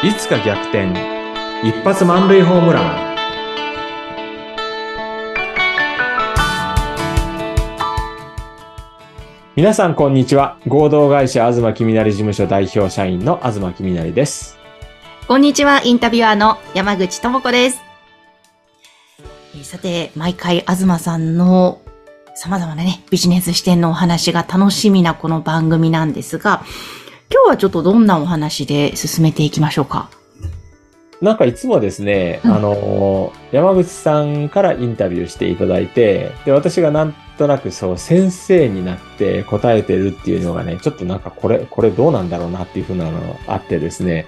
いつか逆転。一発満塁ホームラン。皆さんこんにちは。合同会社東きみなり事務所代表社員の東きみなりです。こんにちは、インタビュアーの山口智子です。えさて、毎回東さんの様々なね、ビジネス視点のお話が楽しみなこの番組なんですが、今日はちょっとどんなお話で進めていきましょうか？なんかいつもですね、うん。あの山口さんからインタビューしていただいてで私がなんとなくそう先生になって答えてるっていうのがねちょっとなんかこれこれどうなんだろうなっていうふうなのがあってですね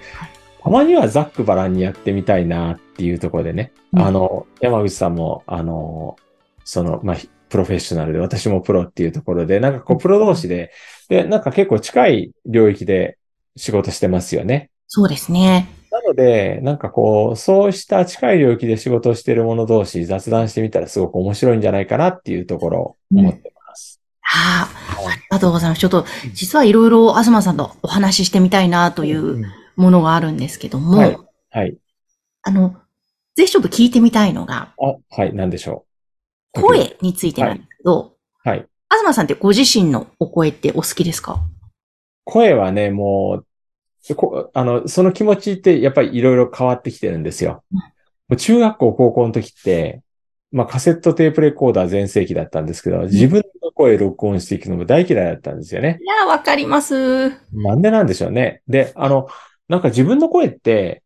たまにはざっくばらんにやってみたいなっていうところでね、うん。あの山口さんもあのそのまあプロフェッショナルで私もプロっていうところでなんかこうプロ同士ででなんか結構近い領域で仕事してますよね。そうですね。なので、なんかこう、そうした近い領域で仕事をしている者同士雑談してみたらすごく面白いんじゃないかなっていうところを思ってます。はあ、ありがとうございます。ちょっと、実はいろいろ東さんとお話ししてみたいなというものがあるんですけども、はいはい。あの、ぜひちょっと聞いてみたいのが、あ、はい、なんでしょう。声についてなんですけど、はい。東さんってご自身のお声ってお好きですか？声はね、もう、こあの、その気持ちってやっぱりいろいろ変わってきてるんですよ。うんもう中学校、高校の時って、まあカセットテープレコーダー全盛期だったんですけど、自分の声録音していくのも大嫌いだったんですよね。いや、わかります。なんでなんでしょうね。で、あの、なんか自分の声って、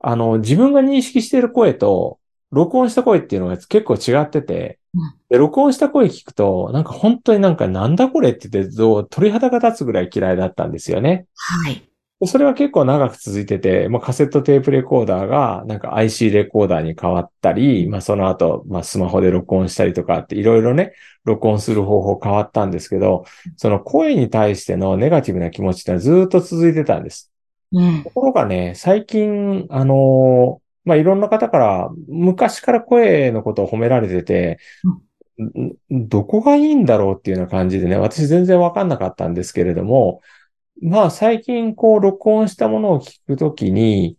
あの、自分が認識している声と、録音した声っていうのが結構違っててうん、で、録音した声聞くと、なんか本当になんかなんだこれって言って、どう鳥肌が立つぐらい嫌いだったんですよね。はい。でそれは結構長く続いてて、まあ、カセットテープレコーダーがなんか IC レコーダーに変わったり、まあ、その後、まあ、スマホで録音したりとかっていろいろね、録音する方法変わったんですけど、その声に対してのネガティブな気持ちってのはずっと続いてたんです。うんと。ころがね、最近、あのまあ、いろんな方から昔から声のことを褒められてて、んどこがいいんだろうっていうような感じでね、私全然わかんなかったんですけれども、まあ最近こう録音したものを聞くときに、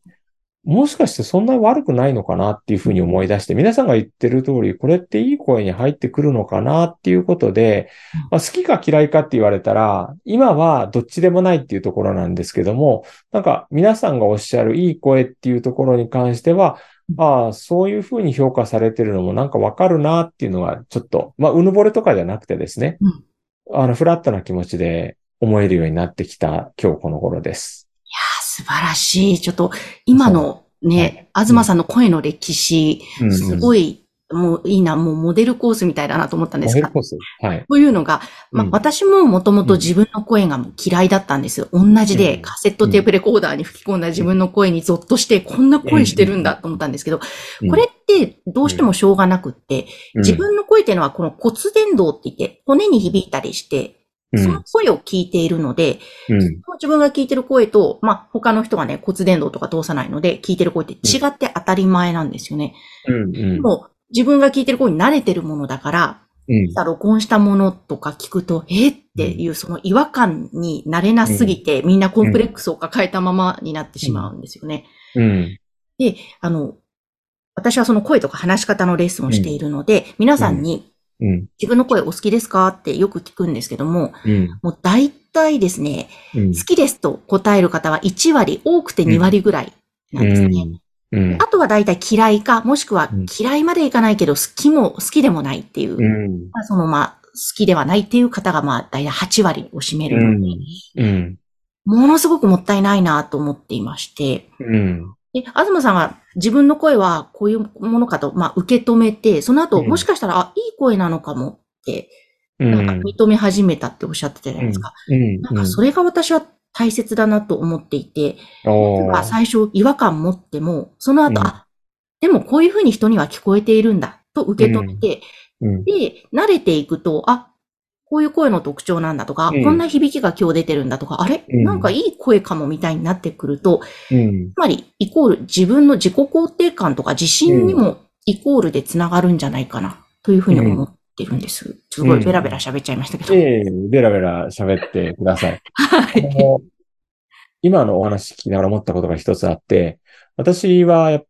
もしかしてそんなに悪くないのかなっていうふうに思い出して、皆さんが言ってる通り、これっていい声に入ってくるのかなっていうことで、まあ、好きか嫌いかって言われたら、今はどっちでもないっていうところなんですけども、なんか皆さんがおっしゃるいい声っていうところに関しては、ああ、そういうふうに評価されてるのもなんかわかるなっていうのがちょっと、まあ、うぬぼれとかじゃなくてですね、うん。あの、フラットな気持ちで思えるようになってきた今日この頃です。あ素晴らしい。ちょっと、今のね、東さんの声の歴史、すごい。い、もういいな、もうモデルコースみたいだなと思ったんですが、モデルコース？はい。というのが、まあ、うん私ももともと自分の声がもう嫌いだったんですよ。同じでうんカセットテープレコーダーに吹き込んだ自分の声にゾッとして、こんな声してるんだと思ったんですけど、これってどうしてもしょうがなくって、うん、自分の声っていうのはこの骨伝導って言って、骨に響いたりして、うん、その声を聞いているので、うん、自分が聞いてる声と、まあ、他の人がね、骨伝導とか通さないので、聞いてる声って違って当たり前なんですよね。うん、うん、もう、自分が聞いてる声に慣れてるものだから、うん、さ録音したものとか聞くと、えっていうその違和感に慣れなすぎて、みんなコンプレックスを抱えたままになってしまうんですよね。うん、で、あの、私はその声とか話し方のレッスンをしているので、皆さんにうん、自分の声お好きですか？ってよく聞くんですけども、うん、もう大体ですね、うん。好きですと答える方は1割、多くて2割ぐらいなんですね。うん、あとは大体嫌いか、もしくはうん。嫌いまでいかないけど好きも、好きでもないっていう、うん、まあ、そのまあ、好きではないっていう方がまあ大体8割を占めるので、うん、ものすごくもったいないなと思っていまして、うん、で、東さんが自分の声はこういうものかと、まあ、受け止めて、その後、うん。もしかしたら、あ、いい声なのかもって、うん、なんか認め始めたっておっしゃってたじゃないですか。うん、なんかそれが私は大切だなと思っていて、最初違和感持っても、その後、うん。あ、でもこういうふうに人には聞こえているんだと受け止めて、うん、で、慣れていくと、あ、こういう声の特徴なんだとか、うんこんな響きが今日出てるんだとか、あれ、うんなんかいい声かもみたいになってくると、うん、つまり、イコール自分の自己肯定感とか自信にもイコールでつながるんじゃないかな、というふうに思ってるんです。すごいベラベラ喋っちゃいましたけど。ええベラベラ喋ってください。はい。今のお話聞きながら思ったことが一つあって、私は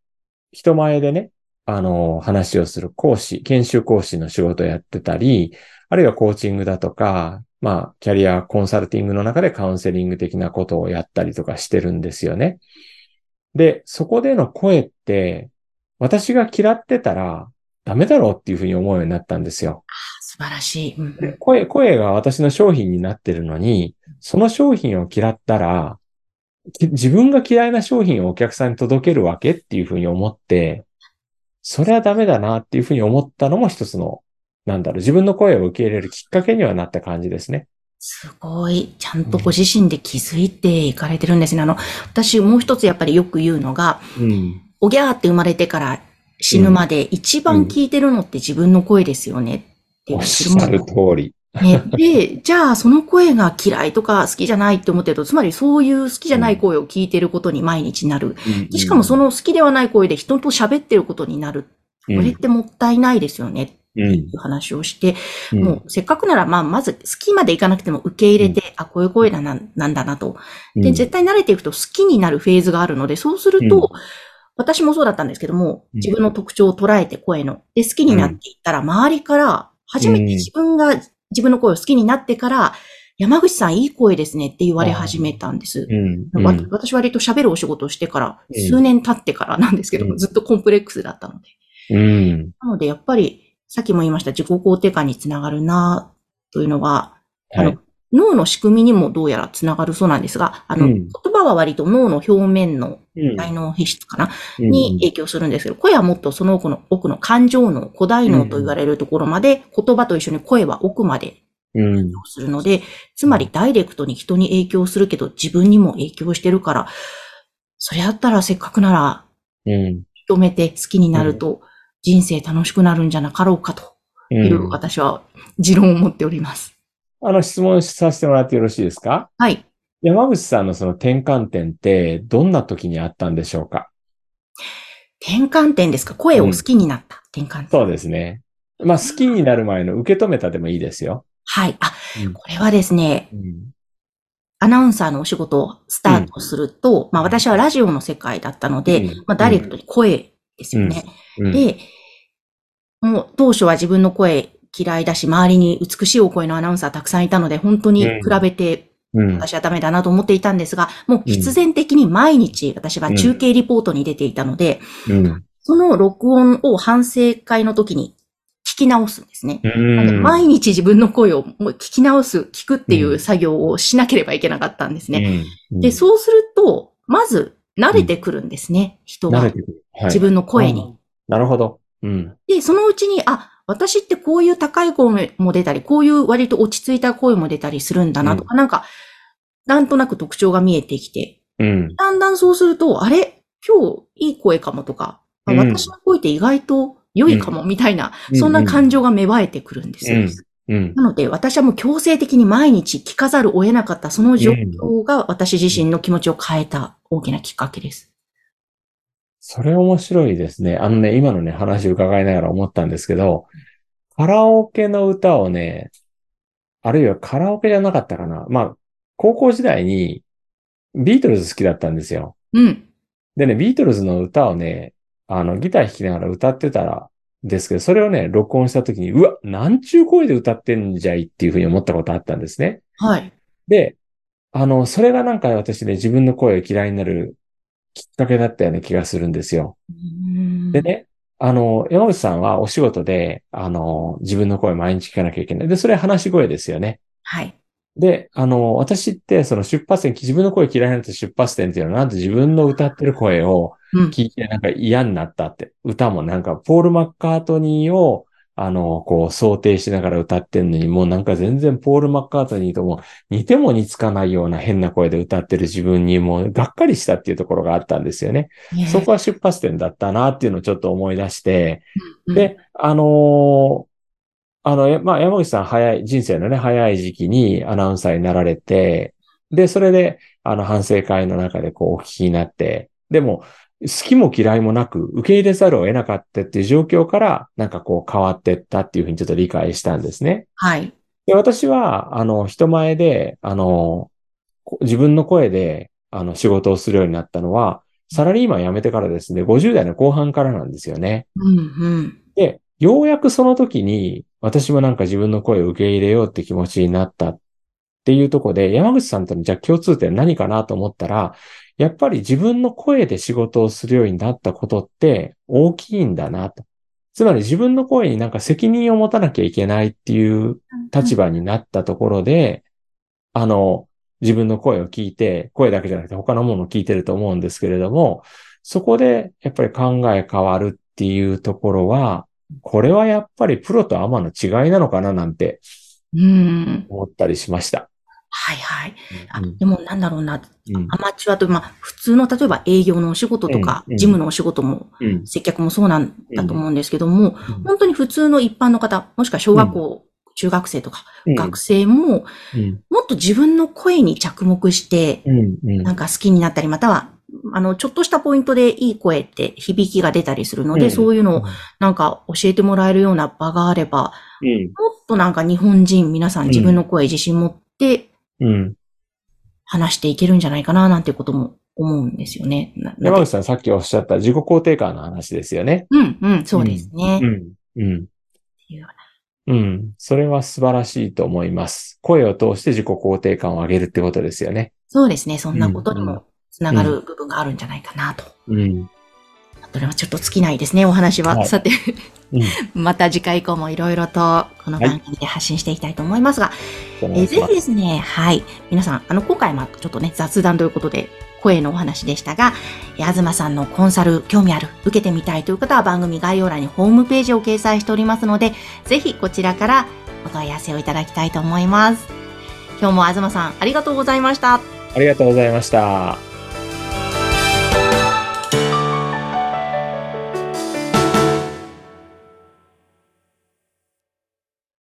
人前でね、あの、話をする講師、研修講師の仕事をやってたり、あるいはコーチングだとか、まあ、キャリアコンサルティングの中でカウンセリング的なことをやったりとかしてるんですよね。で、そこでの声って、私が嫌ってたらダメだろうっていうふうに思うようになったんですよ。素晴らしい。うんで声、声が私の商品になってるのに、その商品を嫌ったら、き自分が嫌いな商品をお客さんに届けるわけっていうふうに思って、それはダメだなっていうふうに思ったのも一つの、なんだろう、自分の声を受け入れるきっかけにはなった感じですね。すごい。ちゃんとご自身で気づいていかれてるんですね。あの、私もう一つやっぱりよく言うのが、うん。おぎゃーって生まれてから死ぬまで一番聞いてるのって自分の声ですよねうおっしゃる通り。ね、で、じゃあその声が嫌いとか好きじゃないって思ってると、つまりそういう好きじゃない声を聞いてることに毎日なる。でしかもその好きではない声で人と喋ってることになる。これってもったいないですよね。うん、っていう話をして、うん。もうせっかくなら、まあ、まず好きまでいかなくても受け入れて、あ、こういう声だな、なんだなと。で、絶対慣れていくと好きになるフェーズがあるので、そうすると、うん。私もそうだったんですけども、うん。自分の特徴を捉えて声の。で、好きになっていったら、周りから、初めて自分が自分の声を好きになってから、山口さんいい声ですねって言われ始めたんです。うん、わうん。私割と喋るお仕事をしてから、うん。数年経ってからなんですけど、うん。ずっとコンプレックスだったので。うん、なので、やっぱり、さっきも言いました、自己肯定感につながるな、というのは、あのはい。脳の仕組みにもどうやらつながるそうなんですが、あの、うん。言葉は割と脳の表面のうん。大脳皮質かな、うん。に影響するんですけど、声はもっとその奥の、奥の感情脳、古代脳と言われるところまで、言葉と一緒に声は奥までうん、するので、つまりダイレクトに人に影響するけど、自分にも影響してるから、それやったらせっかくなら、うん、認めて好きになると、人生楽しくなるんじゃなかろうかとういう、ん。私は持論を持っております。あの、質問させてもらってよろしいですか？はい。山口さんのその転換点ってどんな時にあったんでしょうか？転換点ですか？声を好きになった転換点。そうですね。まあ、好きになる前の受け止めたでもいいですよ。はい。あ、うんこれはですね、うんアナウンサーのお仕事をスタートすると、まあ私はラジオの世界だったので、うんまあダイレクトに声ですよね。うん。で、もう当初は自分の声嫌いだし、周りに美しいお声のアナウンサーたくさんいたので、本当に比べてうん。私はダメだなと思っていたんですが、もう必然的に毎日私は中継リポートに出ていたので、うん。その録音を反省会の時に聞き直すんですね。毎日自分の声をもう聞き直す、聞くっていう作業をしなければいけなかったんですね。うん。で、そうすると、まず慣れてくるんですね、人が慣れ。てくる。はい自分の声に。なるほど。うん。で、そのうちに、あ、私ってこういう高い声も出たり、こういう割と落ち着いた声も出たりするんだなとか、なんか、なんとなく特徴が見えてきて、うん。だんだんそうすると、あれ？今日いい声かもとか、あうん私の声って意外と良いかもみたいな、うんそんな感情が芽生えてくるんですよ。うん。うん。なので、私はもう強制的に毎日聞かざるを得なかった、その状況が私自身の気持ちを変えた大きなきっかけです。それ面白いですね。あのね、今のね、話を伺いながら思ったんですけど、カラオケの歌をね、あるいはカラオケじゃなかったかな。まあ、高校時代にビートルズ好きだったんですよ。うん。でね、ビートルズの歌をね、あの、ギター弾きながら歌ってたら、ですけど、それをね、録音した時に、うわ、なんちゅう声で歌ってんじゃいっていうふうに思ったことあったんですね。はい。で、あの、それがなんか私ね、自分の声を嫌いになるきっかけだったような気がするんですよ。でね、あの、山口さんはお仕事で、あの、自分の声毎日聞かなきゃいけない。で、それ話し声ですよね。はい。で、あの、私ってその出発点、自分の声嫌いになった出発点っていうのは、なんと自分の歌ってる声をうん。聞いてなんか嫌になったって。歌もなんか、ポール・マッカートニーを、あの、こう、想定しながら歌ってんのに、もうなんか全然ポール・マッカートニーとも似ても似つかないような変な声で歌ってる自分にもうがっかりしたっていうところがあったんですよね。ねそこは出発点だったなっていうのをちょっと思い出して、うんで、あのーあの、やまあ、山口さん早い、人生のね、早い時期にアナウンサーになられて、で、それで、あの、反省会の中でこう、お聞きになって、でも、好きも嫌いもなく、受け入れざるを得なかったっていう状況から、なんかこう、変わってったっていうふうにちょっと理解したんですね。はい。で、私は、あの、人前で、あの、こ自分の声で、あの、仕事をするようになったのは、サラリーマン辞めてからですね、50代の後半からなんですよね。うんうん。で、ようやくその時に、私もなんか自分の声を受け入れようって気持ちになったっていうとこで、山口さんとのじゃあ共通点何かなと思ったら、やっぱり自分の声で仕事をするようになったことって大きいんだなと。つまり自分の声になんか責任を持たなきゃいけないっていう立場になったところで、あの、自分の声を聞いて、声だけじゃなくて他のものを聞いてると思うんですけれども、そこでやっぱり考え変わるっていうところは、これはやっぱりプロとアマの違いなのかななんてうん。思ったりしました。はいはい。あうんでもなんだろうな、うんアマチュアと、まあ、普通の、例えば営業のお仕事とか、事務のお仕事も、うん。接客もそうなんだと思うんですけども、うん本当に普通の一般の方、もしくは小学校、中学生とか、うん学生も、うん。もっと自分の声に着目して。なんか好きになったり、または、あの、ちょっとしたポイントでいい声って響きが出たりするので、うんそういうのをなんか教えてもらえるような場があれば、うん。もっとなんか日本人皆さん自分の声自信持ってうん。話していけるんじゃないかななんてことも思うんですよね。山口さんさっきおっしゃった自己肯定感の話ですよね。うん、うん、そうですね。うん。うん。うん。それは素晴らしいと思います。声を通して自己肯定感を上げるってことですよね。そうですね。そんなことにもつながる部分があるんじゃないかなと。うん。それはちょっと尽きないですね、お話は。はいさて、うん。また次回以降もいろいろとこの番組で発信していきたいと思いますが、おえーぜひですね、はい。皆さん、あの、今回はちょっとね、雑談ということで、声のお話でしたが、えー東さんのコンサル興味ある、受けてみたいという方は番組概要欄にホームページを掲載しておりますので、ぜひこちらからお問い合わせをいただきたいと思います。今日も東さん、ありがとうございました。ありがとうございました。